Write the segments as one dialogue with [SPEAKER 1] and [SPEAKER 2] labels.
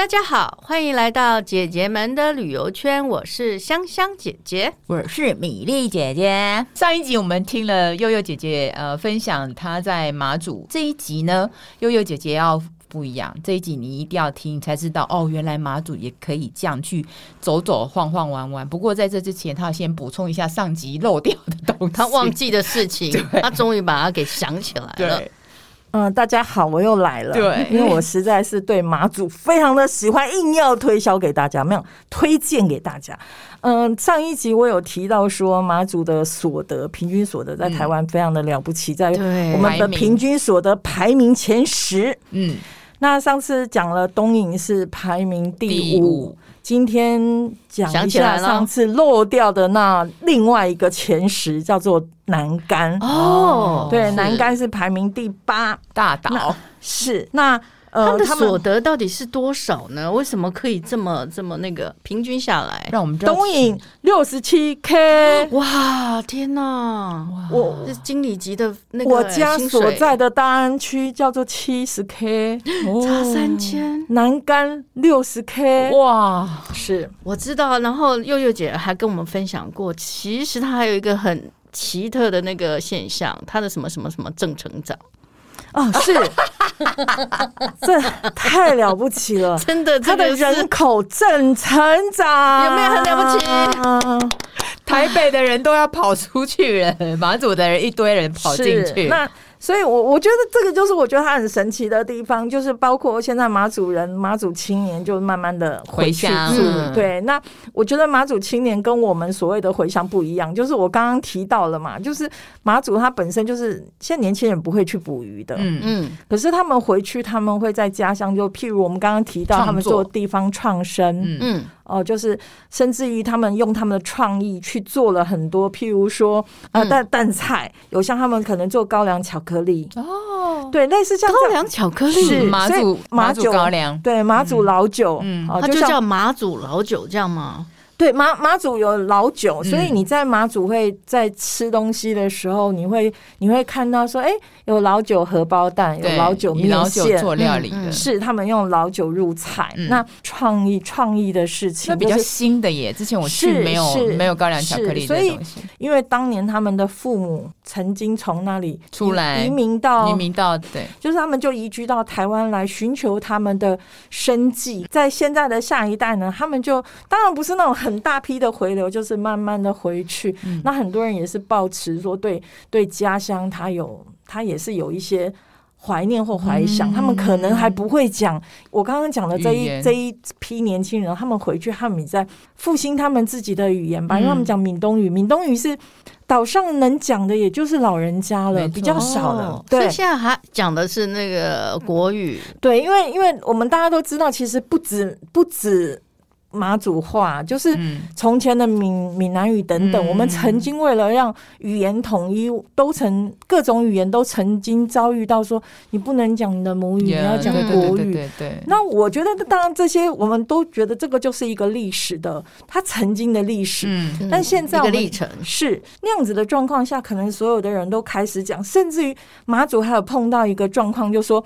[SPEAKER 1] 大家好，欢迎来到姐姐们的旅游圈。我是香香姐姐，
[SPEAKER 2] 我是米粒姐姐。上一集我们听了悠悠姐姐呃分享她在马祖，这一集呢，悠悠姐姐要不一样。这一集你一定要听，才知道哦，原来马祖也可以这样去走走晃晃玩玩。不过在这之前，她要先补充一下上集漏掉的东西，
[SPEAKER 1] 她忘记的事情，她终于把它给想起来了。
[SPEAKER 2] 对
[SPEAKER 3] 嗯，大家好，我又来了。
[SPEAKER 2] 对，
[SPEAKER 3] 因为我实在是对马祖非常的喜欢，硬要推销给大家，没有推荐给大家。嗯，上一集我有提到说，马祖的所得平均所得在台湾非常的了不起，在我们的平均所得排名前十。嗯，那上次讲了东营是排名第五。今天讲一下上次漏掉的那另外一个前十，叫做南竿。
[SPEAKER 1] 哦，
[SPEAKER 3] 对，南竿是排名第八。
[SPEAKER 2] 大岛，
[SPEAKER 3] 是那。
[SPEAKER 1] 呃，他们的所得到底是多少呢？为什么可以这么这么那个平均下来？
[SPEAKER 2] 让我们知道。
[SPEAKER 3] 东影六十七 K，
[SPEAKER 1] 哇，天哪！我是经理级的那个。
[SPEAKER 3] 我家所在的大安区叫做七十 K，
[SPEAKER 1] 差三千。
[SPEAKER 3] 南竿六十 K，
[SPEAKER 1] 哇，
[SPEAKER 3] 是
[SPEAKER 1] 我知道。然后悠悠姐还跟我们分享过，其实她还有一个很奇特的那个现象，她的什么什么什么正成长。
[SPEAKER 3] 哦，是，这太了不起了，
[SPEAKER 1] 真的，
[SPEAKER 3] 他的人口正成长，
[SPEAKER 1] 有没有很了不起？
[SPEAKER 2] 台北的人都要跑出去了，马祖的人一堆人跑进去，
[SPEAKER 3] 那。所以我，我我觉得这个就是我觉得它很神奇的地方，就是包括现在马祖人、马祖青年就慢慢的回去住。对，那我觉得马祖青年跟我们所谓的回乡不一样，就是我刚刚提到了嘛，就是马祖它本身就是现在年轻人不会去捕鱼的，嗯。嗯，可是他们回去，他们会在家乡，就譬如我们刚刚提到，他们做地方创生，嗯。嗯。哦，就是甚至于他们用他们的创意去做了很多，譬如说呃蛋蛋菜，有像他们可能做高粱巧克力哦，对，类似像
[SPEAKER 1] 高粱巧克力
[SPEAKER 2] 是马祖马祖高粱，
[SPEAKER 3] 对，马祖老酒，
[SPEAKER 1] 嗯，它就叫马祖老酒这样吗？
[SPEAKER 3] 对，马马祖有老酒，所以你在马祖会在吃东西的时候，你会你会看到说，哎，有老酒荷包蛋，有老酒面线
[SPEAKER 2] 做料理的，
[SPEAKER 3] 是他们用老酒入菜。那创意创意的事情，
[SPEAKER 2] 比较新的耶。之前我去没有没有高粱巧克力的东西，
[SPEAKER 3] 因为当年他们的父母曾经从那里
[SPEAKER 2] 出来
[SPEAKER 3] 移民到
[SPEAKER 2] 移民到对，
[SPEAKER 3] 就是他们就移居到台湾来寻求他们的生计。在现在的下一代呢，他们就当然不是那种很。很大批的回流，就是慢慢的回去。嗯、那很多人也是抱持说对，对对家乡，他有他也是有一些怀念或怀想。嗯、他们可能还不会讲我刚刚讲的这一这一批年轻人，他们回去，他们也在复兴他们自己的语言吧。嗯、因为他们讲闽东语，闽东语是岛上能讲的，也就是老人家了，比较少的。对，
[SPEAKER 1] 所以现在还讲的是那个国语。
[SPEAKER 3] 对，因为因为我们大家都知道，其实不止不止。马祖话就是从前的闽闽南语等等，嗯、我们曾经为了让语言统一，都曾各种语言都曾经遭遇到说，你不能讲你的母语，Yeah, 你要讲国语。对对对对。那我觉得，当然这些我们都觉得这个就是一个历史的，它曾经的历史。嗯。但现在我们
[SPEAKER 1] 历程
[SPEAKER 3] 是那样子的状况下，可能所有的人都开始讲，甚至于马祖还有碰到一个状况，就说。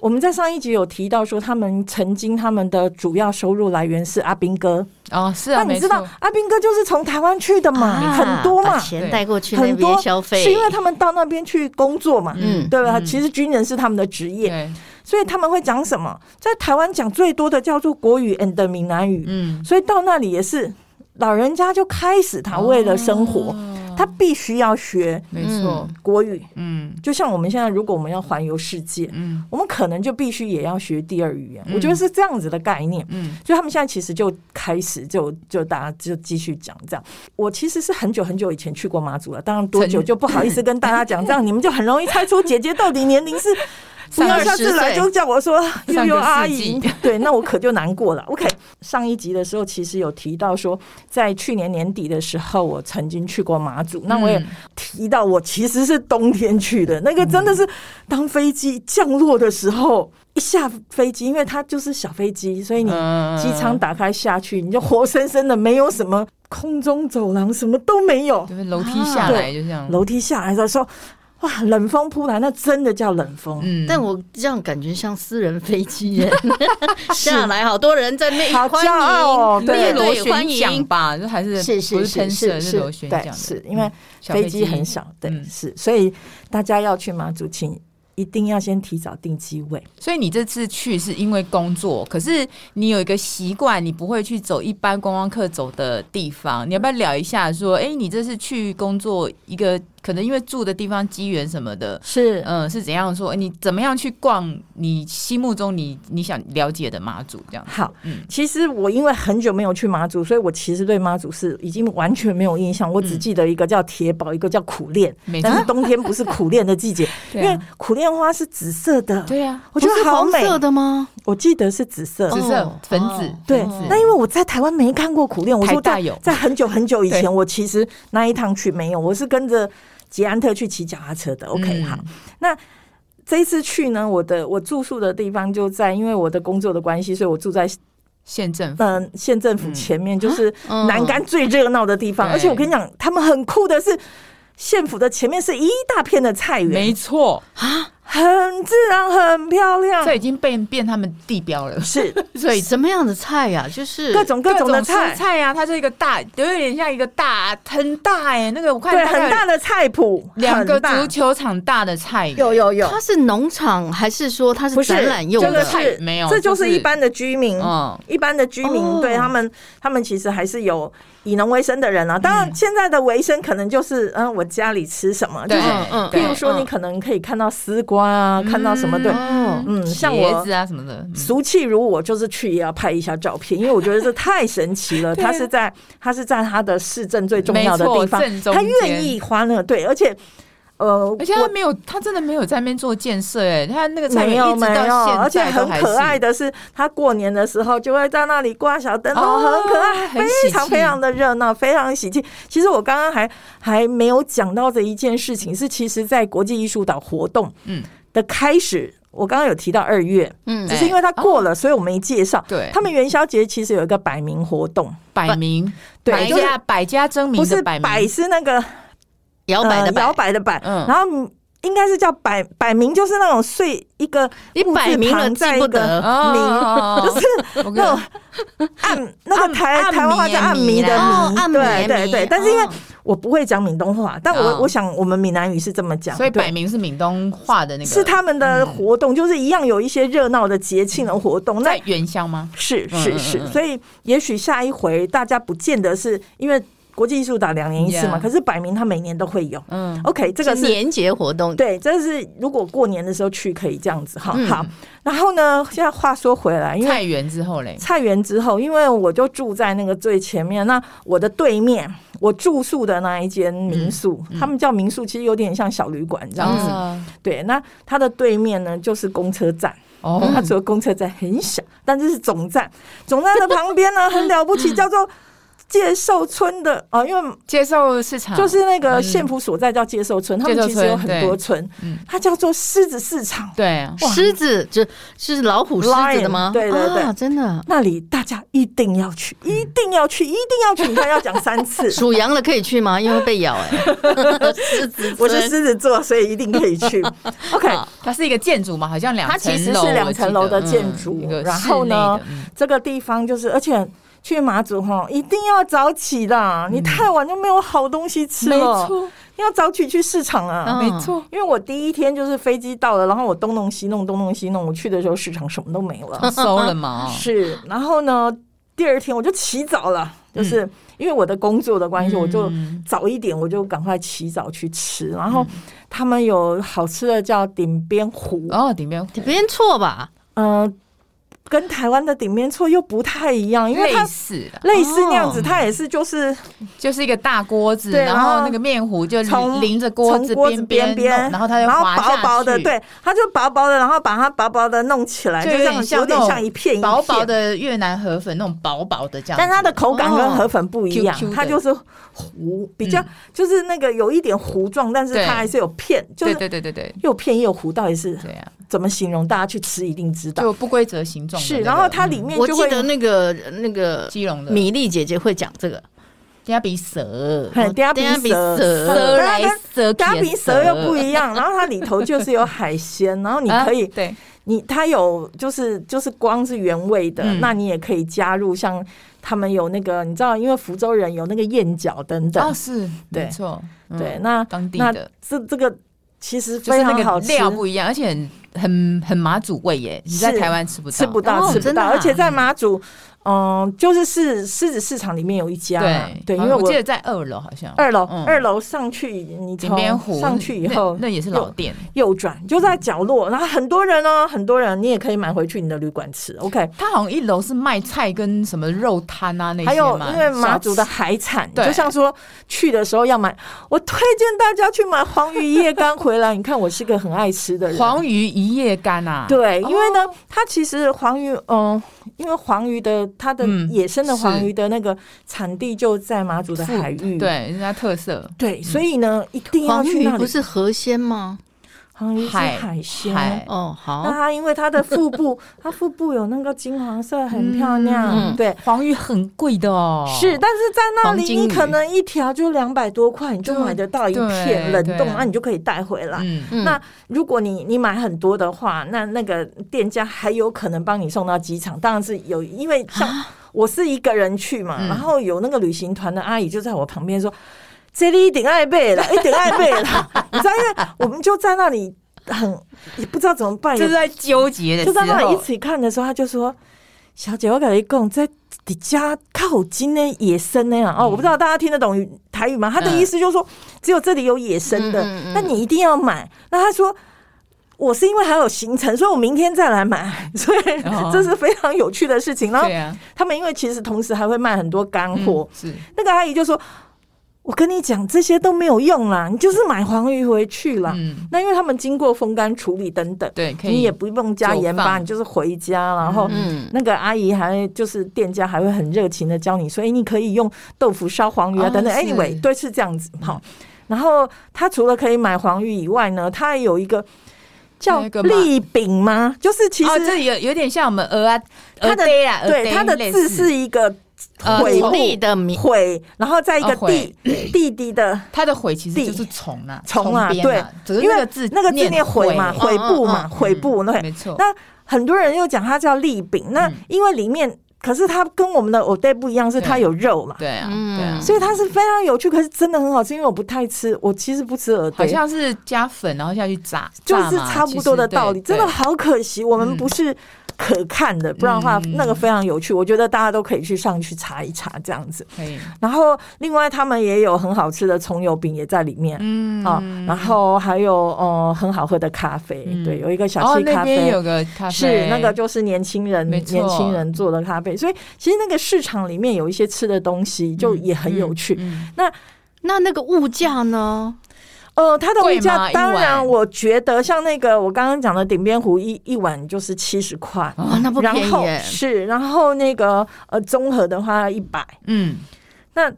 [SPEAKER 3] 我们在上一集有提到说，他们曾经他们的主要收入来源是阿兵哥。
[SPEAKER 2] 哦，是啊，
[SPEAKER 3] 那你知道阿兵哥就是从台湾去的嘛，啊、很多嘛，
[SPEAKER 1] 钱带过去很多消费，
[SPEAKER 3] 是因为他们到那边去工作嘛，嗯，对吧？嗯、其实军人是他们的职业，所以他们会讲什么？在台湾讲最多的叫做国语 and 闽南语，嗯，所以到那里也是老人家就开始他为了生活。哦他必须要学，没错，国语，嗯，就像我们现在，如果我们要环游世界，嗯，我们可能就必须也要学第二语言。我觉得是这样子的概念，嗯，所以他们现在其实就开始就就大家就继续讲这样。我其实是很久很久以前去过马祖了，当然多久就不好意思跟大家讲，这样你们就很容易猜出姐姐到底年龄是。不要下次来就叫我说悠悠阿姨，对，那我可就难过了。OK，上一集的时候其实有提到说，在去年年底的时候，我曾经去过马祖。那我也提到，我其实是冬天去的，那个真的是当飞机降落的时候，一下飞机，因为它就是小飞机，所以你机舱打开下去，你就活生生的没有什么空中走廊，什么都没有，
[SPEAKER 2] 就是楼梯下来就这样，
[SPEAKER 3] 楼梯下来的时候。哇，冷风扑来，那真的叫冷风。
[SPEAKER 1] 嗯，但我这样感觉像私人飞机耶，下来好多人在那
[SPEAKER 3] 好骄傲，
[SPEAKER 2] 对，螺旋桨吧，就还是是是是是是螺旋桨，
[SPEAKER 3] 是因为飞机很小，对，是，所以大家要去马祖，请。一定要先提早订机位，
[SPEAKER 2] 所以你这次去是因为工作，可是你有一个习惯，你不会去走一般观光客走的地方。你要不要聊一下？说，哎、欸，你这次去工作一个。可能因为住的地方机缘什么的，
[SPEAKER 3] 是
[SPEAKER 2] 嗯是怎样说？你怎么样去逛你心目中你你想了解的妈祖这样？
[SPEAKER 3] 好，嗯，其实我因为很久没有去妈祖，所以我其实对妈祖是已经完全没有印象。我只记得一个叫铁堡，一个叫苦练，但是冬天不是苦练的季节，因为苦练花是紫色的。
[SPEAKER 2] 对呀，
[SPEAKER 3] 我觉得好美。
[SPEAKER 1] 色的吗？
[SPEAKER 3] 我记得是紫色，
[SPEAKER 2] 紫色粉紫。
[SPEAKER 3] 对，那因为我在台湾没看过苦练，我说在在很久很久以前，我其实那一趟去没有，我是跟着。捷安特去骑脚踏车的，OK，好。那这一次去呢，我的我住宿的地方就在，因为我的工作的关系，所以我住在
[SPEAKER 2] 县政府。
[SPEAKER 3] 嗯，县政府前面就是南竿最热闹的地方。而且我跟你讲，他们很酷的是，县府的前面是一大片的菜园，
[SPEAKER 2] 没错啊。
[SPEAKER 3] 很自然，很漂亮。
[SPEAKER 2] 这已经变变他们地标了，
[SPEAKER 3] 是。
[SPEAKER 1] 所以什么样的菜呀？就是
[SPEAKER 3] 各种各种的菜
[SPEAKER 2] 菜呀。它是一个大，有点像一个大，很大哎。那个我看
[SPEAKER 3] 对，很大的菜谱，
[SPEAKER 2] 两个足球场大的菜。
[SPEAKER 3] 有有有。
[SPEAKER 1] 它是农场还是说它是展览用的？
[SPEAKER 3] 是没有，这就是一般的居民。嗯，一般的居民对他们，他们其实还是有以农为生的人啊。当然，现在的为生可能就是嗯，我家里吃什么，就是嗯，譬如说你可能可以看到丝瓜。啊，看到什么对，嗯，像我
[SPEAKER 2] 啊什么的，
[SPEAKER 3] 俗气如我，就是去也要拍一下照片，因为我觉得这太神奇了。他是在他是在他的市政最重要的地方，他愿意花那个对，而且。
[SPEAKER 2] 呃，而且他没有，他真的没有在那边做建设哎，他那个菜园一直到现在都还是，
[SPEAKER 3] 而且很可爱的是，他过年的时候就会在那里挂小灯笼，很可爱，非常非常的热闹，非常喜庆。其实我刚刚还还没有讲到的一件事情是，其实，在国际艺术岛活动嗯的开始，我刚刚有提到二月，嗯，只是因为它过了，所以我没介绍。对，他们元宵节其实有一个摆暝活动，
[SPEAKER 2] 摆暝，对，百家百家争鸣，
[SPEAKER 3] 不是百是那个。摇摆的摇摆的摆，然后应该是叫摆摆明，就是那种睡一个一摆明了在一个明，就是那种按那个台台湾话叫按迷的迷，对对对。但是因为我不会讲闽东话，但我我想我们闽南语是这么讲，
[SPEAKER 2] 所以摆明是闽东话的那个，
[SPEAKER 3] 是他们的活动，就是一样有一些热闹的节庆的活动。
[SPEAKER 2] 在元宵吗？
[SPEAKER 3] 是是是，所以也许下一回大家不见得是因为。国际艺术岛两年一次嘛，可是摆明它每年都会有。嗯，OK，这个是
[SPEAKER 1] 年节活动。
[SPEAKER 3] 对，这是如果过年的时候去可以这样子哈。好，然后呢，现在话说回来，因为
[SPEAKER 2] 菜园之后嘞，
[SPEAKER 3] 菜园之后，因为我就住在那个最前面，那我的对面，我住宿的那一间民宿，他们叫民宿，其实有点像小旅馆这样子。对，那它的对面呢，就是公车站。哦，它除了公车站很小，但这是总站。总站的旁边呢，很了不起，叫做。介寿村的啊，因为
[SPEAKER 2] 介寿市场
[SPEAKER 3] 就是那个县府所在叫介寿村，他们其实有很多村，它叫做狮子市场。
[SPEAKER 2] 对，
[SPEAKER 1] 狮子就是老虎狮子的吗？
[SPEAKER 3] 对对对，
[SPEAKER 1] 真的，
[SPEAKER 3] 那里大家一定要去，一定要去，一定要去！你看要讲三次。
[SPEAKER 1] 属羊的可以去吗？因为被咬哎。
[SPEAKER 3] 狮子，我是狮子座，所以一定可以去。OK，
[SPEAKER 2] 它是一个建筑嘛，好像两，
[SPEAKER 3] 它其实是两层楼的建筑。然后呢，这个地方就是，而且。去马祖哈，一定要早起的，你太晚就没有好东西吃了。没错，要早起去市场啊。没错，因为我第一天就是飞机到了，然后我东弄西弄，东弄西弄，我去的时候市场什么都没了，
[SPEAKER 2] 收了嘛。
[SPEAKER 3] 是，然后呢，第二天我就起早了，就是因为我的工作的关系，我就早一点，我就赶快起早去吃。然后他们有好吃的叫顶边糊
[SPEAKER 2] 哦，顶边
[SPEAKER 1] 鼎边错吧？
[SPEAKER 3] 嗯。跟台湾的顶面错又不太一样，因为它类似类似那样子，它也是就是
[SPEAKER 2] 就是一个大锅子，然后那个面糊就从淋着锅子边边边，然后它就
[SPEAKER 3] 然后薄薄的，对，它就薄薄的，然后把它薄薄的弄起来，就这样有点像一片
[SPEAKER 2] 薄薄的越南河粉那种薄薄的这样，
[SPEAKER 3] 但它的口感跟河粉不一样，它就是糊，比较就是那个有一点糊状，但是它还是有片，就是对对对对对，又片又糊，到底是。怎么形容？大家去吃一定知道，
[SPEAKER 2] 就不规则形状。
[SPEAKER 3] 是，然后它里面就会
[SPEAKER 1] 我记得那个那个基隆的。米粒姐姐会讲这个，
[SPEAKER 2] 嗲比蛇，
[SPEAKER 3] 嗲比蛇，
[SPEAKER 2] 蛇来蛇，
[SPEAKER 3] 嗲鼻蛇又不一样。然后它里头就是有海鲜，然后你可以，对，你它有就是就是光是原味的，那你也可以加入像他们有那个，你知道，因为福州人有那个燕饺等等，
[SPEAKER 2] 哦，是，没错，
[SPEAKER 3] 对，那
[SPEAKER 2] 当地的。
[SPEAKER 3] 这这个其实非常好吃，
[SPEAKER 2] 料不一样，而且很很很马祖味耶，你在台湾吃不到，
[SPEAKER 3] 吃不到，吃不到，而且在马祖。嗯，就是是狮子市场里面有一家，对，对，因为
[SPEAKER 2] 我记得在二楼好像，
[SPEAKER 3] 二楼二楼上去，你从上去以后，
[SPEAKER 2] 那也是老店，
[SPEAKER 3] 右转就在角落，然后很多人哦，很多人，你也可以买回去你的旅馆吃。OK，
[SPEAKER 2] 他好像一楼是卖菜跟什么肉摊啊那些，
[SPEAKER 3] 还有因为马祖的海产，就像说去的时候要买，我推荐大家去买黄鱼一夜干回来。你看我是个很爱吃的人，
[SPEAKER 2] 黄鱼一夜干啊，
[SPEAKER 3] 对，因为呢，它其实黄鱼，嗯，因为黄鱼的。它的野生的黄鱼的那个产地就在马祖的海域，
[SPEAKER 2] 对，人家特色。
[SPEAKER 3] 对，所以呢，一定要去那里。
[SPEAKER 1] 不是河鲜吗？
[SPEAKER 3] 黄鱼是海鲜
[SPEAKER 1] 哦。好，
[SPEAKER 3] 那它因为它的腹部，它腹部有那个金黄色，很漂亮。对，
[SPEAKER 2] 黄鱼很贵的哦。
[SPEAKER 3] 是，但是在那里你可能一条就两百多块，你就买得到一片冷冻，那你就可以带回来。那如果你你买很多的话，那那个店家还有可能帮你送到机场。当然是有，因为像我是一个人去嘛，然后有那个旅行团的阿姨就在我旁边说。这里一点爱贝了，一顶爱贝了，你知道，因为我们就在那里很也不知道怎么办，
[SPEAKER 2] 就是在纠结的，
[SPEAKER 3] 就在那里一起看的时候，他就说：“小姐，我跟你讲，在你家靠近的野生那样哦，我不知道大家听得懂台语吗？他的意思就是说，只有这里有野生的，那你一定要买。那他说，我是因为还有行程，所以我明天再来买，所以这是非常有趣的事情。然后他们因为其实同时还会卖很多干货，是那个阿姨就说。”我跟你讲，这些都没有用啦，你就是买黄鱼回去啦。嗯，那因为他们经过风干处理等等，对，你也不用加盐巴，你就是回家，然后那个阿姨还就是店家还会很热情的教你，所以你可以用豆腐烧黄鱼啊等等。Anyway，对，是这样子。好，然后他除了可以买黄鱼以外呢，他还有一个叫栗饼吗？就是其实
[SPEAKER 2] 这有有点像我们鹅啊，
[SPEAKER 3] 它的对它的字是一个。悔
[SPEAKER 1] 地的名
[SPEAKER 3] 悔，然后在一个地弟弟的，
[SPEAKER 2] 他的悔其实就是虫啊，
[SPEAKER 3] 虫啊，对，因为字那个字念悔嘛，悔部嘛，悔部，对，没错。那很多人又讲它叫立饼，那因为里面可是它跟我们的蚵嗲不一样，是它有肉嘛，
[SPEAKER 2] 对啊，对啊，
[SPEAKER 3] 所以它是非常有趣，可是真的很好吃，因为我不太吃，我其实不吃蚵嗲，
[SPEAKER 2] 好像是加粉然后下去炸，
[SPEAKER 3] 就是差不多的道理，真的好可惜，我们不是。可看的，不然的话，那个非常有趣。我觉得大家都可以去上去查一查这样子。然后，另外他们也有很好吃的葱油饼也在里面。嗯啊，然后还有呃很好喝的咖啡。对，有一个小气咖啡，
[SPEAKER 2] 有个咖啡
[SPEAKER 3] 是那个就是年轻人年轻人做的咖啡。所以其实那个市场里面有一些吃的东西，就也很有趣。那
[SPEAKER 1] 那那个物价呢？
[SPEAKER 3] 呃，它的物价当然，我觉得像那个我刚刚讲的顶边湖一一碗就是七十块，
[SPEAKER 1] 哦，那不便宜。
[SPEAKER 3] 是，然后那个呃综合的话一百，嗯，那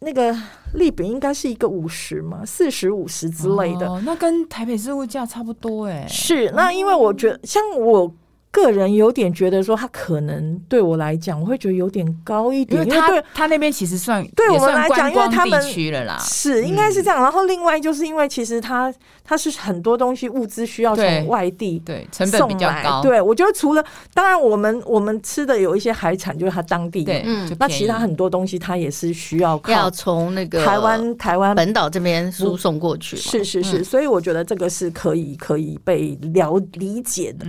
[SPEAKER 3] 那个利饼应该是一个五十嘛，四十五十之类的，
[SPEAKER 2] 哦，那跟台北市物价差不多哎。
[SPEAKER 3] 是，那因为我觉得像我。个人有点觉得说，他可能对我来讲，我会觉得有点高一点，因为他
[SPEAKER 2] 对他那边其实算
[SPEAKER 3] 对我们来讲，因为他们
[SPEAKER 2] 区了啦，
[SPEAKER 3] 是应该是这样。然后另外就是因为其实他他是很多东西物资需要从外地
[SPEAKER 2] 对成本比较高，
[SPEAKER 3] 对我觉得除了当然我们我们吃的有一些海产就是他当地对，嗯，那其他很多东西他也是需要
[SPEAKER 1] 要从那个
[SPEAKER 3] 台湾台湾
[SPEAKER 1] 本岛这边输送过去，
[SPEAKER 3] 是是是，所以我觉得这个是可以可以被了理解的。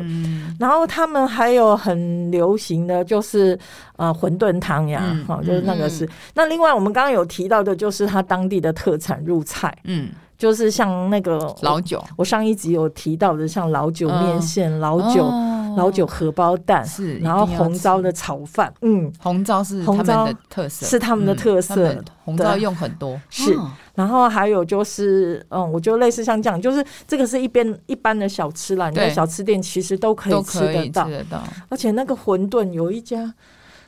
[SPEAKER 3] 然后他们还有。很流行的就是呃馄饨汤呀，哈、嗯，就是那个是。嗯、那另外我们刚刚有提到的，就是他当地的特产入菜，嗯，就是像那个
[SPEAKER 2] 老酒，
[SPEAKER 3] 我上一集有提到的，像老酒面线、哦、老酒、哦、老酒荷包蛋，是，然后红糟的炒饭，嗯，
[SPEAKER 2] 红糟是他们的特色，
[SPEAKER 3] 是他们的特色，嗯、
[SPEAKER 2] 红糟用很多，
[SPEAKER 3] 是。哦。然后还有就是，嗯，我觉得类似像这样，就是这个是一边一般的小吃啦，你在小吃店其实都可以吃得到，而且那个馄饨有一家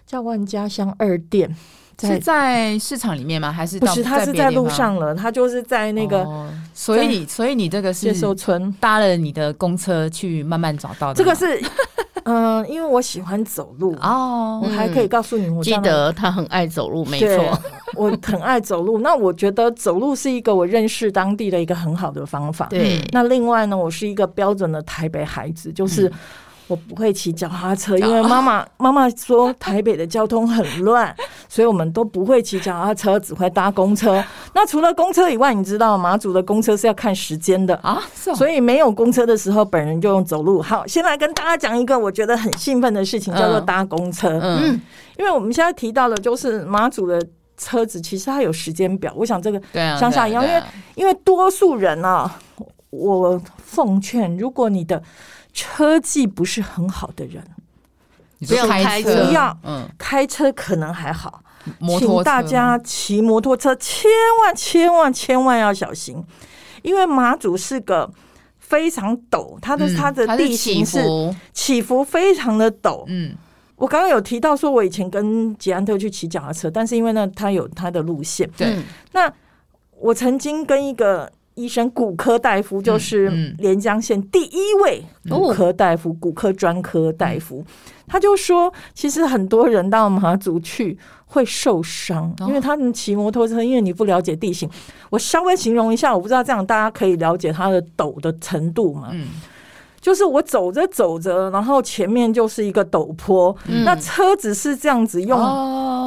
[SPEAKER 3] 叫万家香二店，
[SPEAKER 2] 是在市场里面吗？还是
[SPEAKER 3] 不是？他是在路上了，他就是在那个，
[SPEAKER 2] 所以所以你这个是接受村搭了你的公车去慢慢找到的，
[SPEAKER 3] 这个是。嗯，因为我喜欢走路哦，我还可以告诉你，我
[SPEAKER 1] 记得他很爱走路，没错，
[SPEAKER 3] 我很爱走路。那我觉得走路是一个我认识当地的一个很好的方法。
[SPEAKER 1] 对，
[SPEAKER 3] 那另外呢，我是一个标准的台北孩子，就是。我不会骑脚踏车，因为妈妈妈妈说台北的交通很乱，所以我们都不会骑脚踏车，只会搭公车。那除了公车以外，你知道马祖的公车是要看时间的啊，所以没有公车的时候，本人就用走路。好，先来跟大家讲一个我觉得很兴奋的事情，叫做搭公车。嗯，因为我们现在提到的，就是马祖的车子其实它有时间表。我想这个乡下一样，因为因为多数人啊，我奉劝，如果你的车技不是很好的人，
[SPEAKER 1] 不要开车。
[SPEAKER 3] 不要，嗯，开车可能还好。请大家骑摩托车，千万千万千万要小心，因为马祖是个非常陡，它的它的地形是起伏非常的陡。嗯，我刚刚有提到说，我以前跟捷安特去骑脚踏车，但是因为呢，它有它的路线。对，那我曾经跟一个。医生骨科大夫就是连江县第一位骨科大夫，骨科专科大夫，他就说，其实很多人到马祖去会受伤，因为他们骑摩托车，因为你不了解地形。我稍微形容一下，我不知道这样大家可以了解它的陡的程度吗？就是我走着走着，然后前面就是一个陡坡，嗯、那车子是这样子用。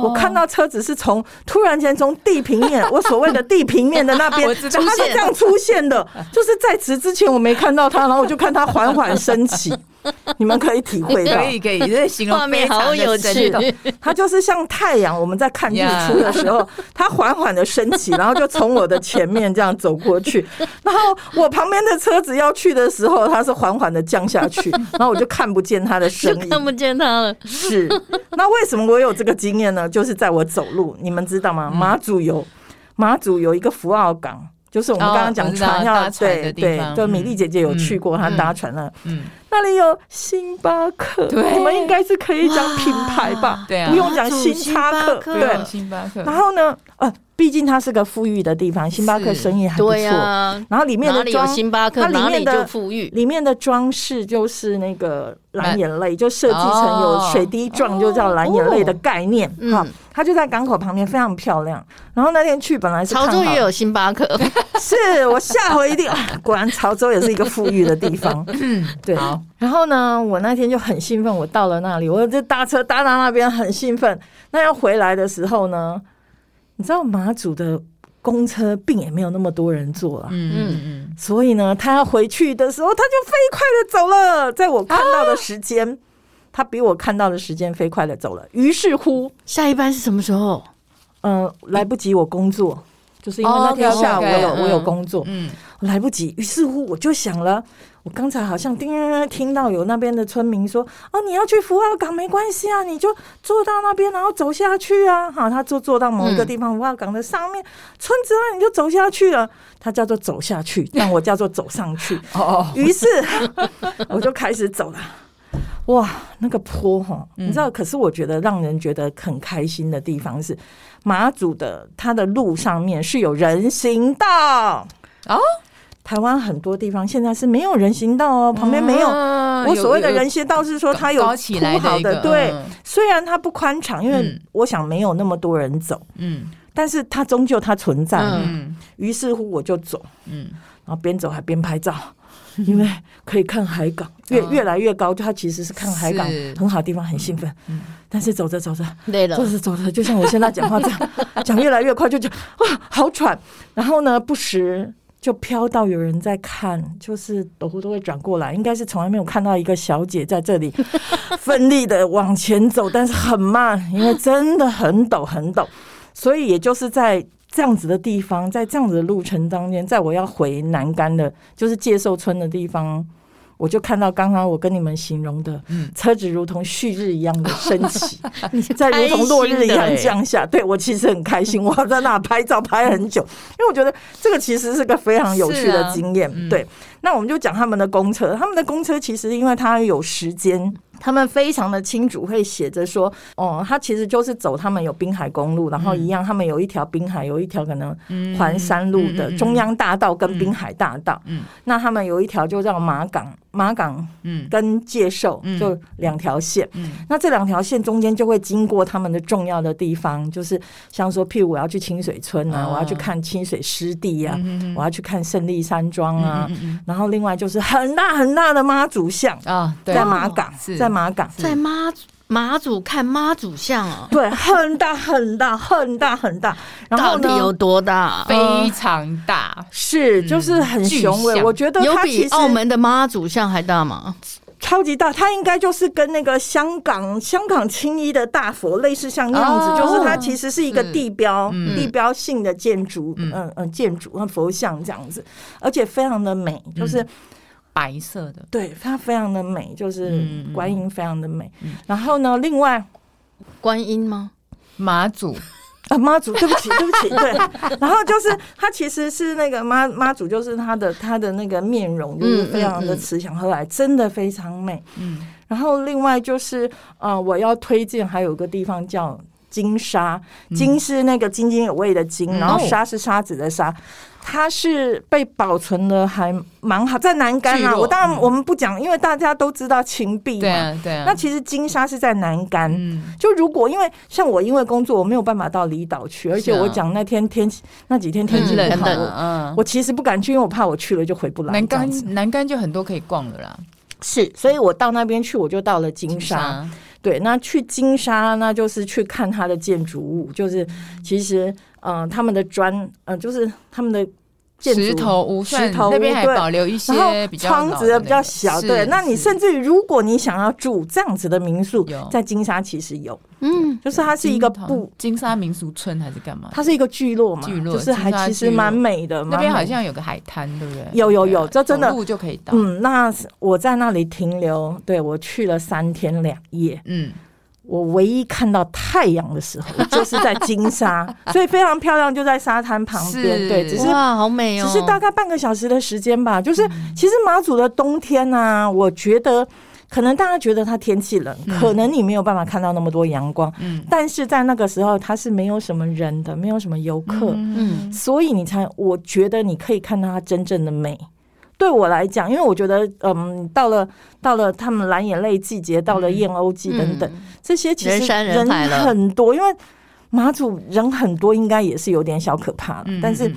[SPEAKER 3] 哦、我看到车子是从突然间从地平面，我所谓的地平面的那边，它是这样出现的。就是在此之前我没看到它，然后我就看它缓缓升起。你们可以体会到，
[SPEAKER 2] 可以可以，这形容画面好有趣。
[SPEAKER 3] 它就是像太阳，我们在看日出的时候，它缓缓的升起，然后就从我的前面这样走过去。然后我旁边的车子要去的时候，它是缓缓的降下去，然后我就看不见它的身影，
[SPEAKER 1] 看不见它了。
[SPEAKER 3] 是，那为什么我有这个经验呢？就是在我走路，你们知道吗？马祖有马祖有一个福澳港。就是我们刚刚讲船要对对，就米粒姐姐有去过，她搭船了。嗯，那里有星巴克，我们应该是可以讲品牌吧？对啊，不用讲星巴克，对，星巴克。然后呢，呃。毕竟它是个富裕的地方，星巴克生意还不错。然后里面的装，
[SPEAKER 1] 星巴克它里面的富裕，
[SPEAKER 3] 里面的装饰就是那个蓝眼泪，就设计成有水滴状，就叫蓝眼泪的概念。哈，它就在港口旁边，非常漂亮。然后那天去本来是
[SPEAKER 1] 潮州也有星巴克，
[SPEAKER 3] 是我下回一定，果然潮州也是一个富裕的地方。嗯，对。然后呢，我那天就很兴奋，我到了那里，我就搭车搭到那边，很兴奋。那要回来的时候呢？你知道马祖的公车并也没有那么多人坐了，嗯嗯嗯，所以呢，他要回去的时候，他就飞快的走了。在我看到的时间，啊、他比我看到的时间飞快的走了。于是乎，
[SPEAKER 1] 下一班是什么时候？
[SPEAKER 3] 嗯、呃，来不及，我工作，嗯、就是因为那天下午我有、哦 okay, okay, 我有工作，嗯，嗯来不及。于是乎，我就想了。我刚才好像叮听到有那边的村民说：“哦，你要去福澳港没关系啊，你就坐到那边，然后走下去啊。”好，他就坐到某一个地方，福澳港的上面村子啊，你就走下去了。他叫做走下去，但我叫做走上去。哦，于是我就开始走了。哇，那个坡哈，你知道？可是我觉得让人觉得很开心的地方是马祖的，它的路上面是有人行道哦。台湾很多地方现在是没有人行道哦，旁边没有。我所谓的人行道是说它有铺好的，对。虽然它不宽敞，因为我想没有那么多人走，嗯，但是它终究它存在，嗯。于是乎我就走，嗯，然后边走还边拍照，因为可以看海港，越越来越高，就它其实是看海港很好的地方，很兴奋。嗯，但是走着走着累了，走着走着，就像我现在讲话这样，讲越来越快，就觉得哇好喘。然后呢，不时。就飘到有人在看，就是陡户都会转过来，应该是从来没有看到一个小姐在这里 奋力的往前走，但是很慢，因为真的很陡很陡，所以也就是在这样子的地方，在这样子的路程当中，在我要回南竿的，就是介寿村的地方。我就看到刚刚我跟你们形容的，车子如同旭日一样的升起，在如同落日一样降下。对，我其实很开心，我在那拍照拍很久，因为我觉得这个其实是个非常有趣的经验。对，那我们就讲他们的公车，他们的公车其实因为它有时间。他们非常的清楚，会写着说，哦，他其实就是走他们有滨海公路，然后一样，他们有一条滨海，有一条可能环山路的中央大道跟滨海大道。那他们有一条就叫马港，马港跟介寿就两条线。那这两条线中间就会经过他们的重要的地方，就是像说，譬如我要去清水村啊，我要去看清水湿地啊，我要去看胜利山庄啊，然后另外就是很大很大的妈祖像啊，在马港，在。马港
[SPEAKER 1] 在妈祖马祖看妈祖像哦，
[SPEAKER 3] 对，很大很大很大很大，然后
[SPEAKER 1] 到底有多大？
[SPEAKER 2] 非常大，
[SPEAKER 3] 是就是很雄伟。我觉得
[SPEAKER 1] 有比澳门的妈祖像还大吗？
[SPEAKER 3] 超级大，它应该就是跟那个香港香港青衣的大佛类似，像那样子，就是它其实是一个地标地标性的建筑，嗯。嗯，建筑和佛像这样子，而且非常的美，就是。
[SPEAKER 2] 白色的，
[SPEAKER 3] 对，它非常的美，就是观音非常的美。嗯、然后呢，另外
[SPEAKER 1] 观音吗？
[SPEAKER 2] 妈祖
[SPEAKER 3] 啊，妈祖，对不起，对不起，对。然后就是他其实是那个妈妈祖，就是他的他的那个面容就是非常的慈祥和蔼，真的非常美。嗯。然后另外就是呃，我要推荐还有个地方叫金沙，金是那个津津有味的津，然后沙是沙子的沙。它是被保存的还蛮好，在南竿啊。我当然我们不讲，因为大家都知道秦壁嘛。对啊，对啊。那其实金沙是在南竿。嗯。就如果因为像我因为工作我没有办法到离岛去，而且我讲那天天气那几天天气很好，嗯，我其实不敢去，因为我怕我去了就回不来。
[SPEAKER 2] 南竿南竿就很多可以逛的啦。
[SPEAKER 3] 是，所以我到那边去，我就到了金沙。对，那去金沙那就是去看它的建筑物，就是其实。嗯，他们的砖，嗯，就是他们的建筑
[SPEAKER 2] 石头屋，石头屋那边还保留一些比较
[SPEAKER 3] 窗子的比较小，对。那你甚至于，如果你想要住这样子的民宿，在金沙其实有，嗯，就是它是一个不
[SPEAKER 2] 金沙民俗村还是干嘛？
[SPEAKER 3] 它是一个聚落嘛，聚落就是还其实蛮美的。
[SPEAKER 2] 那边好像有个海滩，对不对？
[SPEAKER 3] 有有有，这真的
[SPEAKER 2] 路就可以到。
[SPEAKER 3] 嗯，那我在那里停留，对，我去了三天两夜，嗯。我唯一看到太阳的时候，就是在金沙，所以非常漂亮，就在沙滩旁边。对，只是
[SPEAKER 1] 哇，好美哦！
[SPEAKER 3] 只是大概半个小时的时间吧。就是其实马祖的冬天呢、啊，我觉得可能大家觉得它天气冷，可能你没有办法看到那么多阳光。嗯，但是在那个时候，它是没有什么人的，没有什么游客，嗯，所以你才我觉得你可以看到它真正的美。对我来讲，因为我觉得，嗯，到了到了他们蓝眼泪季节，到了燕鸥季等等，嗯、这些其实人很多，因为马祖人很多，应该也是有点小可怕，嗯、但是。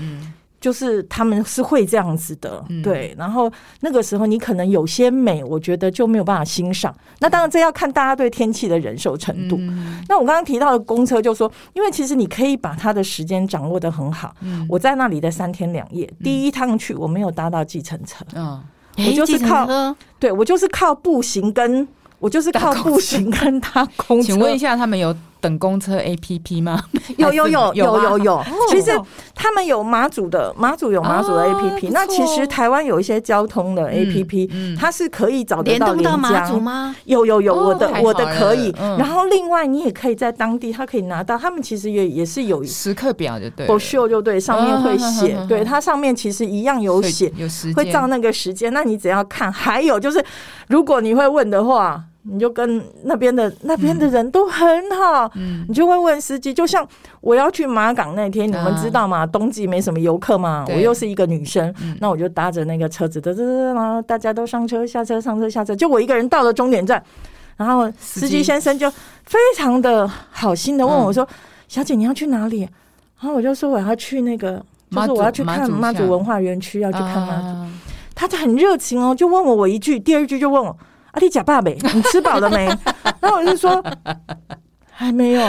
[SPEAKER 3] 就是他们是会这样子的，嗯、对。然后那个时候你可能有些美，我觉得就没有办法欣赏。那当然这要看大家对天气的忍受程度。嗯、那我刚刚提到的公车，就说因为其实你可以把它的时间掌握的很好。嗯、我在那里的三天两夜，嗯、第一趟去我没有搭到计程车，嗯、我就是靠，对我就是靠步行跟。我就是靠步行跟他公车。
[SPEAKER 2] 请问一下，他们有等公车 APP 吗？
[SPEAKER 3] 有有有有有有。其实他们有马祖的，马祖有马祖的 APP。那其实台湾有一些交通的 APP，它是可以找得到连
[SPEAKER 1] 马祖吗？
[SPEAKER 3] 有有有，我的我的可以。然后另外你也可以在当地，他可以拿到。他们其实也也是有
[SPEAKER 2] 时刻表，就对，
[SPEAKER 3] 不秀就对，上面会写，对，它上面其实一样有写，有时会照那个时间。那你只要看。还有就是，如果你会问的话。你就跟那边的那边的人都很好，嗯，你就会问司机。就像我要去马港那天，你们知道吗？冬季没什么游客嘛，我又是一个女生，那我就搭着那个车子，嘚嘚嘚，然后大家都上车下车上车下车，就我一个人到了终点站，然后司机先生就非常的好心的问我说：“小姐，你要去哪里？”然后我就说：“我要去那个，就是我要去看妈祖文化园区，要去看妈祖。”他就很热情哦，就问我我一句，第二句就问我。啊，你假爸没？你吃饱了没？然后我就说还没有。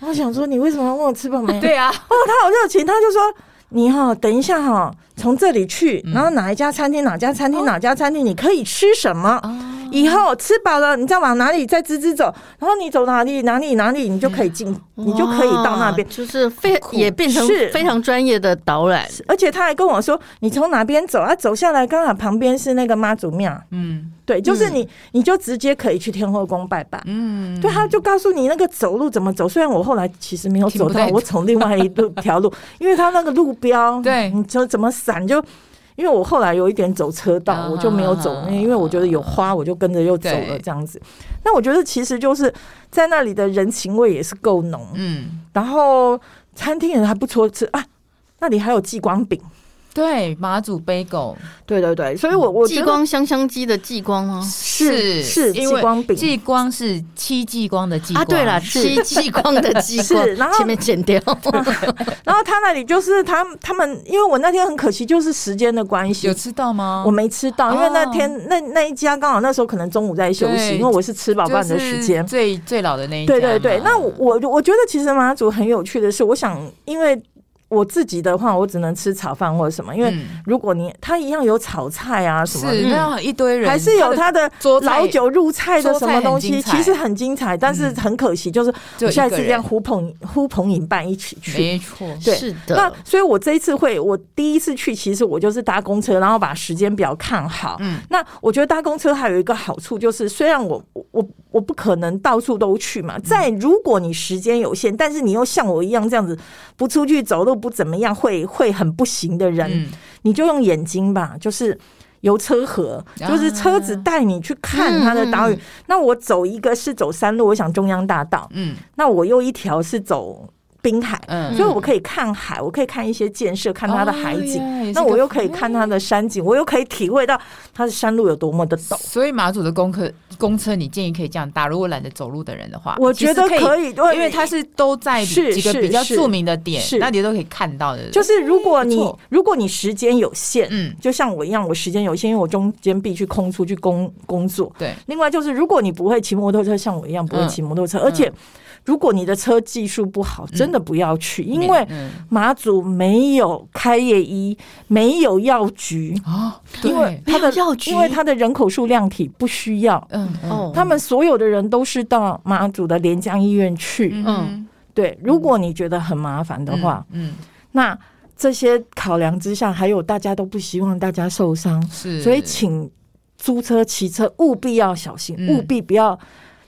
[SPEAKER 3] 我想说，你为什么要问我吃饱没？
[SPEAKER 2] 对啊。
[SPEAKER 3] 哦，他好热情，他就说你哈，等一下哈，从这里去，然后哪一家餐厅，哪家餐厅，哪家餐厅，你可以吃什么？以后吃饱了，你再往哪里再直直走，然后你走哪里哪里哪里，你就可以进，你就可以到那边，
[SPEAKER 1] 就是非也变成非常专业的导览。
[SPEAKER 3] 而且他还跟我说，你从哪边走啊？走下来刚好旁边是那个妈祖庙。嗯，对，就是你，你就直接可以去天后宫拜拜。嗯，对，他就告诉你那个走路怎么走。虽然我后来其实没有走到，我 从另外一路条路，因为他那个路标，对，你就怎么闪就。因为我后来有一点走车道，我就没有走那，因为我觉得有花，我就跟着又走了这样子。那我觉得其实就是在那里的人情味也是够浓，嗯，然后餐厅也还不错吃啊，那里还有激光饼。
[SPEAKER 2] 对，马祖杯狗，
[SPEAKER 3] 对对对，所以我我
[SPEAKER 1] 继光香香鸡的继光吗？
[SPEAKER 3] 是是继光饼，
[SPEAKER 2] 继光是戚继光的继光
[SPEAKER 1] 啊，对了，戚继光的继光，然后前面剪掉，
[SPEAKER 3] 然后他那里就是他他们，因为我那天很可惜，就是时间的关系，
[SPEAKER 2] 有吃到吗？
[SPEAKER 3] 我没吃到，因为那天那那一家刚好那时候可能中午在休息，因为我是吃饱饭的时间，
[SPEAKER 2] 最最老的那一家，
[SPEAKER 3] 对对对。那我我觉得其实马祖很有趣的是，我想因为。我自己的话，我只能吃炒饭或者什么，因为如果你他一样有炒菜啊什么，
[SPEAKER 2] 是那样一堆人，
[SPEAKER 3] 还是有他的老酒入菜的什么东西，其实很精彩，但是很可惜，就是我下次这样呼朋呼朋引伴一起去，
[SPEAKER 2] 没错，
[SPEAKER 3] 对，
[SPEAKER 1] 是的。
[SPEAKER 3] 那所以我这一次会，我第一次去，其实我就是搭公车，然后把时间表看好。嗯，那我觉得搭公车还有一个好处就是，虽然我我我不可能到处都去嘛，在如果你时间有限，但是你又像我一样这样子不出去走路。不怎么样，会会很不行的人，嗯、你就用眼睛吧，就是游车河，啊、就是车子带你去看它的岛屿。嗯、那我走一个是走山路，我想中央大道，嗯，那我又一条是走。滨海，嗯，所以我可以看海，我可以看一些建设，看它的海景。那我又可以看它的山景，我又可以体会到它的山路有多么的陡。
[SPEAKER 2] 所以马祖的公客公车，你建议可以这样搭。如果懒得走路的人的话，
[SPEAKER 3] 我觉得可以，
[SPEAKER 2] 因为它是都在几个比较著名的点，那你都可以看到的。
[SPEAKER 3] 就是如果你如果你时间有限，嗯，就像我一样，我时间有限，因为我中间必须空出去工工作。对。另外就是，如果你不会骑摩托车，像我一样不会骑摩托车，而且。如果你的车技术不好，真的不要去，因为马祖没有开业医，没有药局。啊，因为他的药局，因为他的人口数量体不需要，嗯哦，他们所有的人都是到马祖的连江医院去，嗯，对。如果你觉得很麻烦的话，嗯，那这些考量之下，还有大家都不希望大家受伤，是，所以请租车、骑车务必要小心，务必不要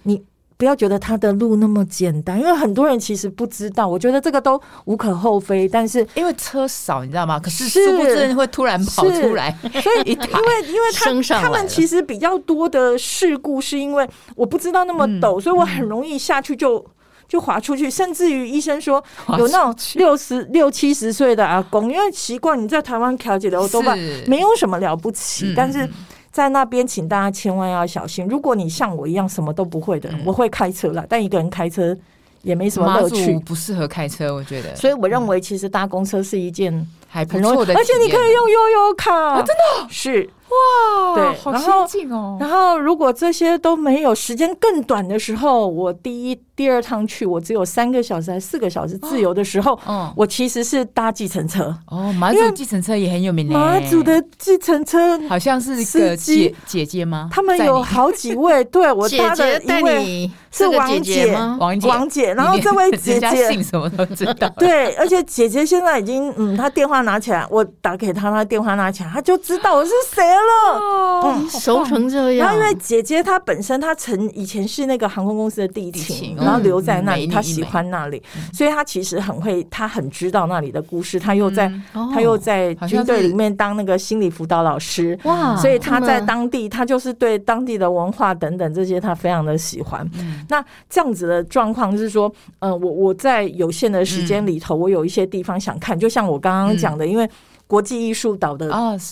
[SPEAKER 3] 你。不要觉得他的路那么简单，因为很多人其实不知道。我觉得这个都无可厚非，但是
[SPEAKER 2] 因为车少，你知道吗？可是殊不知会突然跑出来，
[SPEAKER 3] 所以因为因为他 他们其实比较多的事故，是因为我不知道那么陡，嗯、所以我很容易下去就就滑出去，甚至于医生说有那种六十六七十岁的阿公，因为习惯你在台湾调解的欧多半没有什么了不起，是但是。在那边，请大家千万要小心。如果你像我一样什么都不会的，我会开车了，但一个人开车也没什么乐趣，
[SPEAKER 2] 不适合开车，我觉得。
[SPEAKER 3] 所以我认为，其实搭公车是一件
[SPEAKER 2] 还不错的，
[SPEAKER 3] 而且你可以用悠游卡，
[SPEAKER 2] 真的
[SPEAKER 3] 是。
[SPEAKER 2] 哇，
[SPEAKER 3] 对，
[SPEAKER 2] 好先进哦。
[SPEAKER 3] 然后，如果这些都没有，时间更短的时候，我第一、第二趟去，我只有三个小时还是四个小时自由的时候，嗯，我其实是搭计程车。
[SPEAKER 2] 哦，马祖计程车也很有名。
[SPEAKER 3] 马祖的计程车
[SPEAKER 2] 好像是一个姐姐姐吗？
[SPEAKER 3] 他们有好几位，对我搭的一位是王姐，
[SPEAKER 2] 王姐，
[SPEAKER 3] 王姐。然后这位姐姐
[SPEAKER 2] 姓什么都知道。
[SPEAKER 3] 对，而且姐姐现在已经，嗯，她电话拿起来，我打给她，她电话拿起来，她就知道我是谁了。
[SPEAKER 1] 哦，熟成这样。
[SPEAKER 3] 然后因为姐姐她本身她曾以前是那个航空公司的地勤，然后留在那里，她喜欢那里，所以她其实很会，她很知道那里的故事。她又在，她又在军队里面当那个心理辅导老师，哇！所以她在当地，她就是对当地的文化等等这些，她非常的喜欢。那这样子的状况就是说，嗯，我我在有限的时间里头，我有一些地方想看，就像我刚刚讲的，因为。国际艺术岛的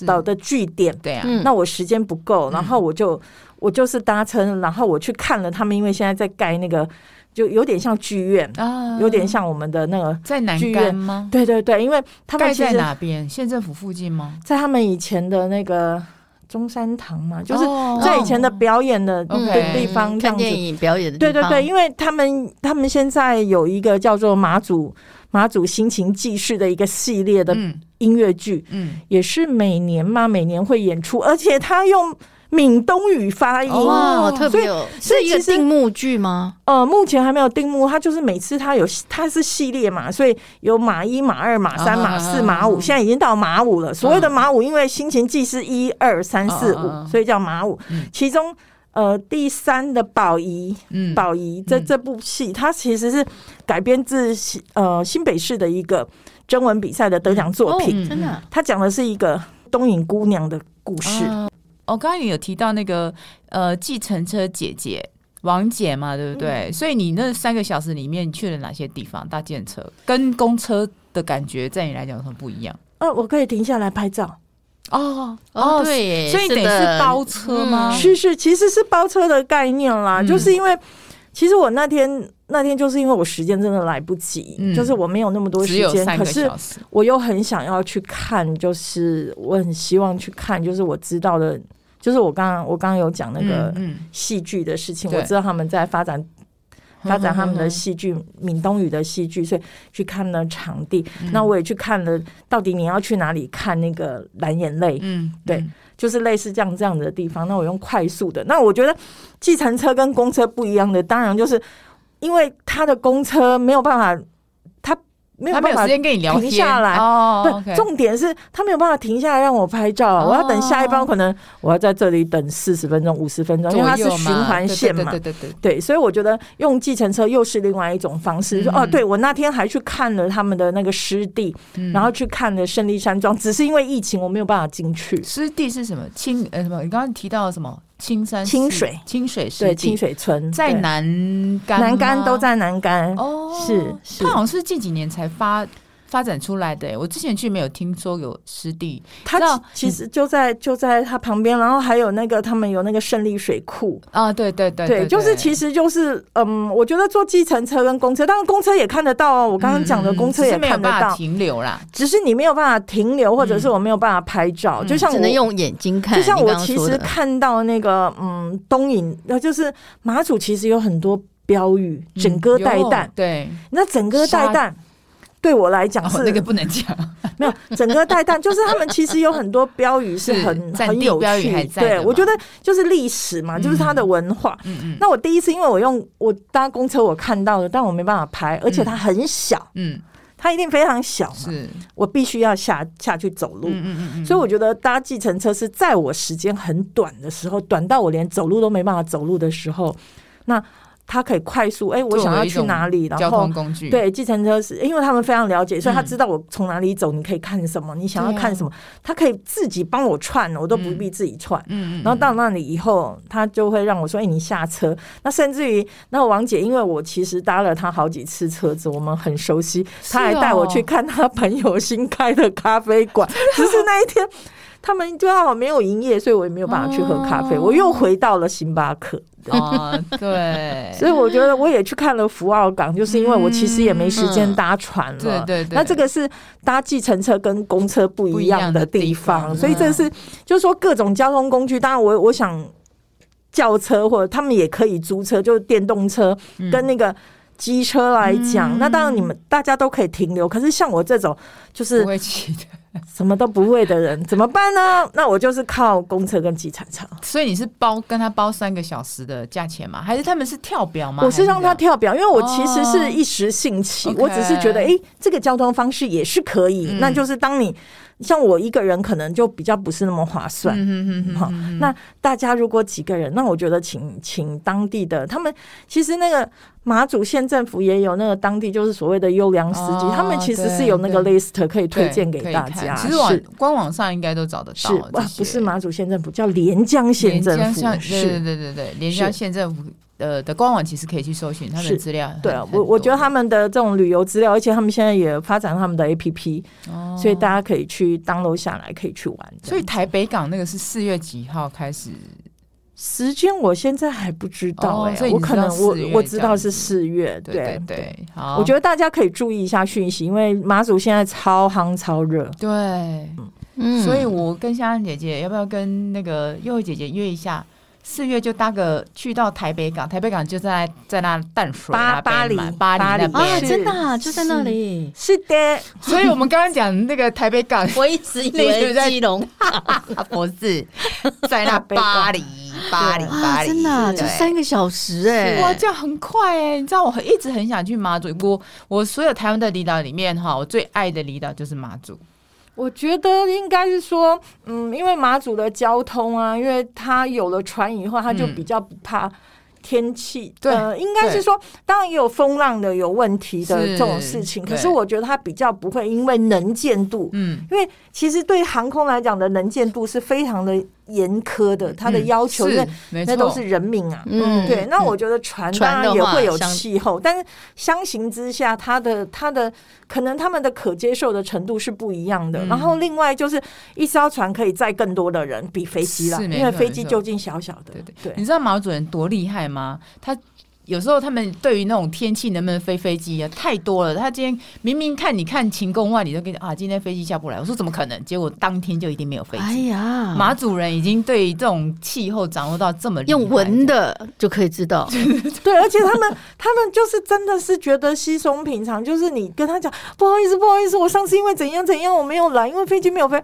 [SPEAKER 3] 岛的据点，对啊，那我时间不够，然后我就我就是搭乘，然后我去看了他们，因为现在在盖那个，就有点像剧院啊，有点像我们的那个
[SPEAKER 2] 在南竿吗？
[SPEAKER 3] 对对对，因为他们
[SPEAKER 2] 在哪边？县政府附近吗？
[SPEAKER 3] 在他们以前的那个中山堂嘛，就是在以前的表演的的地方，
[SPEAKER 1] 看电影表演的
[SPEAKER 3] 对对对，因为他们他们现在有一个叫做马祖。马祖心情记事的一个系列的音乐剧，嗯，嗯，也是每年嘛，每年会演出，而且他用闽东语发音，
[SPEAKER 1] 哇，特别有，是一个定目剧吗？
[SPEAKER 3] 呃，目前还没有定目，他就是每次他有，他是系列嘛，所以有马一、马二、马三、马四、马五，现在已经到马五了。所谓的马五，因为心情记是一二三四五，所以叫马五。其中。呃，第三的宝仪，嗯，宝仪这这部戏，它其实是改编自呃新北市的一个征文比赛的得奖作品。真的，它讲的是一个东影姑娘的故事。
[SPEAKER 2] 哦刚刚也有提到那个呃，计程车姐姐王姐嘛，对不对？嗯、所以你那三个小时里面你去了哪些地方？搭计程车跟公车的感觉，在你来讲有什么不一样。
[SPEAKER 3] 呃，我可以停下来拍照。
[SPEAKER 2] 哦哦，对，所以得是包车吗？
[SPEAKER 3] 是是，其实是包车的概念啦。嗯、就是因为其实我那天那天就是因为我时间真的来不及，嗯、就是我没有那么多时间，可是我又很想要去看，就是我很希望去看，就是我知道的。就是我刚刚我刚刚有讲那个戏剧的事情，嗯嗯、我知道他们在发展发展他们的戏剧，闽东语的戏剧，所以去看了场地。嗯、那我也去看了，到底你要去哪里看那个蓝眼泪？嗯，对，嗯、就是类似这样这样的地方。那我用快速的。那我觉得计程车跟公车不一样的，当然就是因为他的公车没有办法。没有办法停下来哦，对，重点是他没有办法停下来让我拍照，我要等下一班，可能我要在这里等四十分钟、五十分钟，因为它是循环线嘛，对对对对，所以我觉得用计程车又是另外一种方式。说哦，对我那天还去看了他们的那个湿地，然后去看了胜利山庄，只是因为疫情我没有办法进去。
[SPEAKER 2] 湿地是什么？清呃什么？你刚刚提到了什么？青山
[SPEAKER 3] 清水，
[SPEAKER 2] 清水
[SPEAKER 3] 对清水村
[SPEAKER 2] 在南干，
[SPEAKER 3] 南竿都在南竿哦，是是，
[SPEAKER 2] 它好像是近几年才发。发展出来的、欸，我之前去没有听说有湿地，
[SPEAKER 3] 它其实就在就在它旁边，然后还有那个他们有那个胜利水库。
[SPEAKER 2] 啊，对对对
[SPEAKER 3] 对，就是其实就是嗯，我觉得坐计程车跟公车，当然公车也看得到哦，我刚刚讲的公车也看得到。
[SPEAKER 2] 停留啦，
[SPEAKER 3] 只是你没有办法停留，或者是我没有办法拍照，就像
[SPEAKER 1] 只能用眼睛看，
[SPEAKER 3] 就像我其实看到那个嗯东引，那就是马祖其实有很多标语，整歌带弹，
[SPEAKER 2] 对，
[SPEAKER 3] 那整歌带弹。对我来讲是、
[SPEAKER 2] 哦、那个不能讲，
[SPEAKER 3] 没有整个带弹，就是他们其实有很多标语是很是很有趣，对，我觉得就是历史嘛，就是它的文化。嗯嗯。那我第一次因为我用我搭公车我看到了，但我没办法拍，而且它很小，嗯，它一定非常小，是，我必须要下下去走路，嗯嗯嗯。所以我觉得搭计程车是在我时间很短的时候，短到我连走路都没办法走路的时候，那。他可以快速哎，我想要去哪里？然后交通工具对，计程车是因为他们非常了解，所以他知道我从哪里走，你可以看什么，你想要看什么，他可以自己帮我串，我都不必自己串。嗯嗯。然后到那里以后，他就会让我说：“哎，你下车。”那甚至于，那王姐，因为我其实搭了他好几次车子，我们很熟悉，他还带我去看他朋友新开的咖啡馆。只是那一天他们刚好没有营业，所以我也没有办法去喝咖啡。我又回到了星巴克。
[SPEAKER 2] 啊，对，
[SPEAKER 3] 所以我觉得我也去看了福澳港，就是因为我其实也没时间搭船了。对对对，那这个是搭计程车跟公车不一样的地方，所以这是就是说各种交通工具。当然，我我想轿车或者他们也可以租车，就是电动车跟那个机车来讲，那当然你们大家都可以停留。可是像我这种就是不会骑的。什么都不会的人怎么办呢？那我就是靠公车跟机场车。
[SPEAKER 2] 所以你是包跟他包三个小时的价钱吗？还是他们是跳表吗？
[SPEAKER 3] 我是让他跳表，因为我其实是一时兴起，哦、我只是觉得，哎、欸，这个交通方式也是可以。嗯、那就是当你。像我一个人可能就比较不是那么划算，好，那大家如果几个人，那我觉得请请当地的他们，其实那个马祖县政府也有那个当地就是所谓的优良司机，他们其实是有那个 list 可以推荐给大家。
[SPEAKER 2] 其实网官网上应该都找得到。
[SPEAKER 3] 是哇，不是马祖县政府，叫连江县政府。
[SPEAKER 2] 是对对对对，连江县政府。呃的官网其实可以去搜寻他们的资料，
[SPEAKER 3] 对啊，我我觉得他们的这种旅游资料，而且他们现在也发展他们的 APP，哦，所以大家可以去 download 下来，可以去玩。
[SPEAKER 2] 所以台北港那个是四月几号开始？
[SPEAKER 3] 时间我现在还不知道哎，我可能我我知道是四月，对对对。好，我觉得大家可以注意一下讯息，因为马祖现在超夯超热，
[SPEAKER 2] 对，嗯，所以我跟香香姐姐要不要跟那个柚柚姐姐约一下？四月就搭个去到台北港，台北港就在在那淡水
[SPEAKER 3] 巴巴黎
[SPEAKER 2] 巴黎那边
[SPEAKER 1] 啊，真的啊，就在那里。
[SPEAKER 3] 是的，
[SPEAKER 2] 所以我们刚刚讲那个台北港，
[SPEAKER 1] 我一直以为在基隆，
[SPEAKER 2] 不是在那巴黎巴黎巴黎，
[SPEAKER 1] 真的就三个小时哎，
[SPEAKER 2] 哇，这样很快哎！你知道我一直很想去马祖，我我所有台湾的离岛里面哈，我最爱的离岛就是马祖。
[SPEAKER 3] 我觉得应该是说，嗯，因为马祖的交通啊，因为它有了船以后，它就比较不怕天气，呃，应该是说，当然也有风浪的有问题的这种事情，可是我觉得它比较不会因为能见度，嗯，因为其实对航空来讲的能见度是非常的严苛的，他的要求，因为那都是人命啊，嗯，对。那我觉得船当然也会有气候，但是相形之下，它的它的可能他们的可接受的程度是不一样的。然后另外就是一艘船可以载更多的人，比飞机了，因为飞机究竟小小的，对对对。
[SPEAKER 2] 你知道毛主任多厉害吗？他有时候他们对于那种天气能不能飞飞机啊，太多了。他今天明明看你看晴空万里，都跟你啊，今天飞机下不来。我说怎么可能？结果当天就一定没有飞机。哎呀，马主人已经对这种气候掌握到这么，
[SPEAKER 1] 用闻的就可以知道。
[SPEAKER 3] 对，而且他们 他们就是真的是觉得稀松平常，就是你跟他讲不好意思，不好意思，我上次因为怎样怎样我没有来，因为飞机没有飞。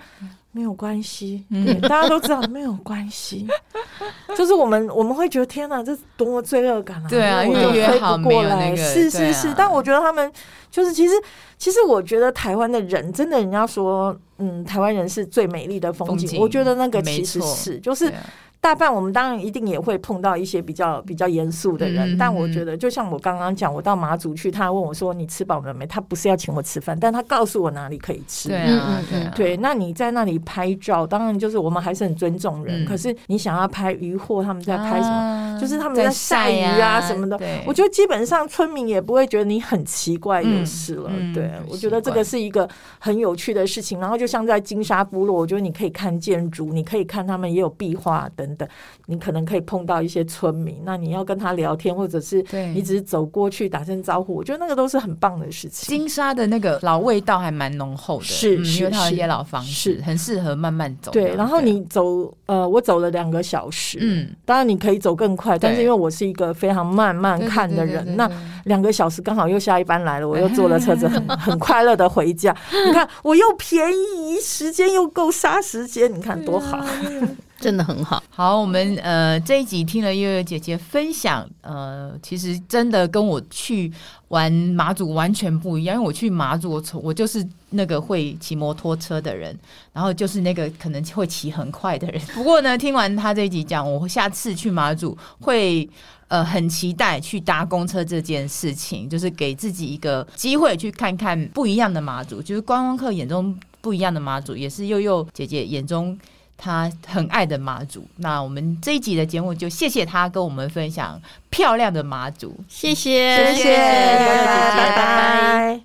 [SPEAKER 3] 没有关系，对，大家都知道没有关系。就是我们我们会觉得天哪，这多么罪恶感啊！
[SPEAKER 2] 对啊，因为飞不过来，
[SPEAKER 3] 是是是。但我觉得他们就是其实其实我觉得台湾的人真的，人家说嗯，台湾人是最美丽的风景。我觉得那个其实是就是。大半我们当然一定也会碰到一些比较比较严肃的人，嗯、但我觉得就像我刚刚讲，我到马祖去，他问我说：“你吃饱了没？”他不是要请我吃饭，但他告诉我哪里可以吃。
[SPEAKER 2] 对啊，对啊，
[SPEAKER 3] 对。那你在那里拍照，当然就是我们还是很尊重人。嗯、可是你想要拍渔获，他们在拍什么？啊、就是他们在晒鱼啊什么的。我觉得基本上村民也不会觉得你很奇怪就是了。嗯、对，我觉得这个是一个很有趣的事情。然后就像在金沙部落，我觉得你可以看建筑，你可以看他们也有壁画等。的，你可能可以碰到一些村民，那你要跟他聊天，或者是你只是走过去打声招呼，我觉得那个都是很棒的事情。
[SPEAKER 2] 金沙的那个老味道还蛮浓厚的，
[SPEAKER 3] 是，是，
[SPEAKER 2] 因为它的野老房是很适合慢慢走。
[SPEAKER 3] 对，然后你走，呃，我走了两个小时，嗯，当然你可以走更快，但是因为我是一个非常慢慢看的人，那两个小时刚好又下一班来了，我又坐了车子，很很快乐的回家。你看，我又便宜，时间又够杀时间，你看多好。
[SPEAKER 1] 真的很好，
[SPEAKER 2] 好，我们呃这一集听了悠悠姐姐分享，呃，其实真的跟我去玩马祖完全不一样，因为我去马祖，我从我就是那个会骑摩托车的人，然后就是那个可能会骑很快的人。不过呢，听完他这一集讲，我下次去马祖会呃很期待去搭公车这件事情，就是给自己一个机会去看看不一样的马祖，就是观光客眼中不一样的马祖，也是悠悠姐姐眼中。他很爱的马祖，那我们这一集的节目就谢谢他跟我们分享漂亮的马祖，
[SPEAKER 1] 谢谢，
[SPEAKER 3] 谢谢，拜拜。